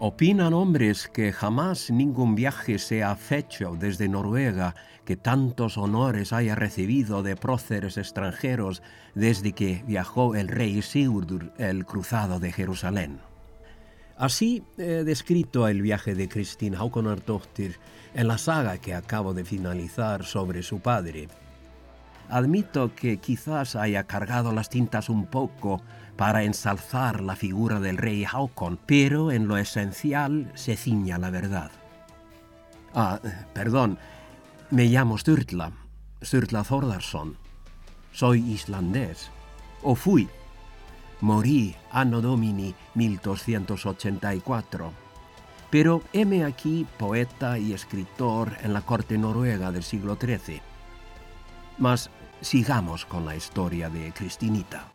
Opinan hombres que jamás ningún viaje se ha hecho desde Noruega que tantos honores haya recibido de próceres extranjeros desde que viajó el rey Sigurdur el cruzado de Jerusalén. Así he descrito el viaje de Kristin Haukonardóttir en la saga que acabo de finalizar sobre su padre. Admito que quizás haya cargado las tintas un poco para ensalzar la figura del rey Haukon, pero en lo esencial se ciña la verdad. Ah, perdón, me llamo Sturla, Sturla Thordarsson. Soy islandés, o fui. Morí anno domini 1284. Pero heme aquí poeta y escritor en la corte noruega del siglo XIII. Mas sigamos con la historia de Cristinita.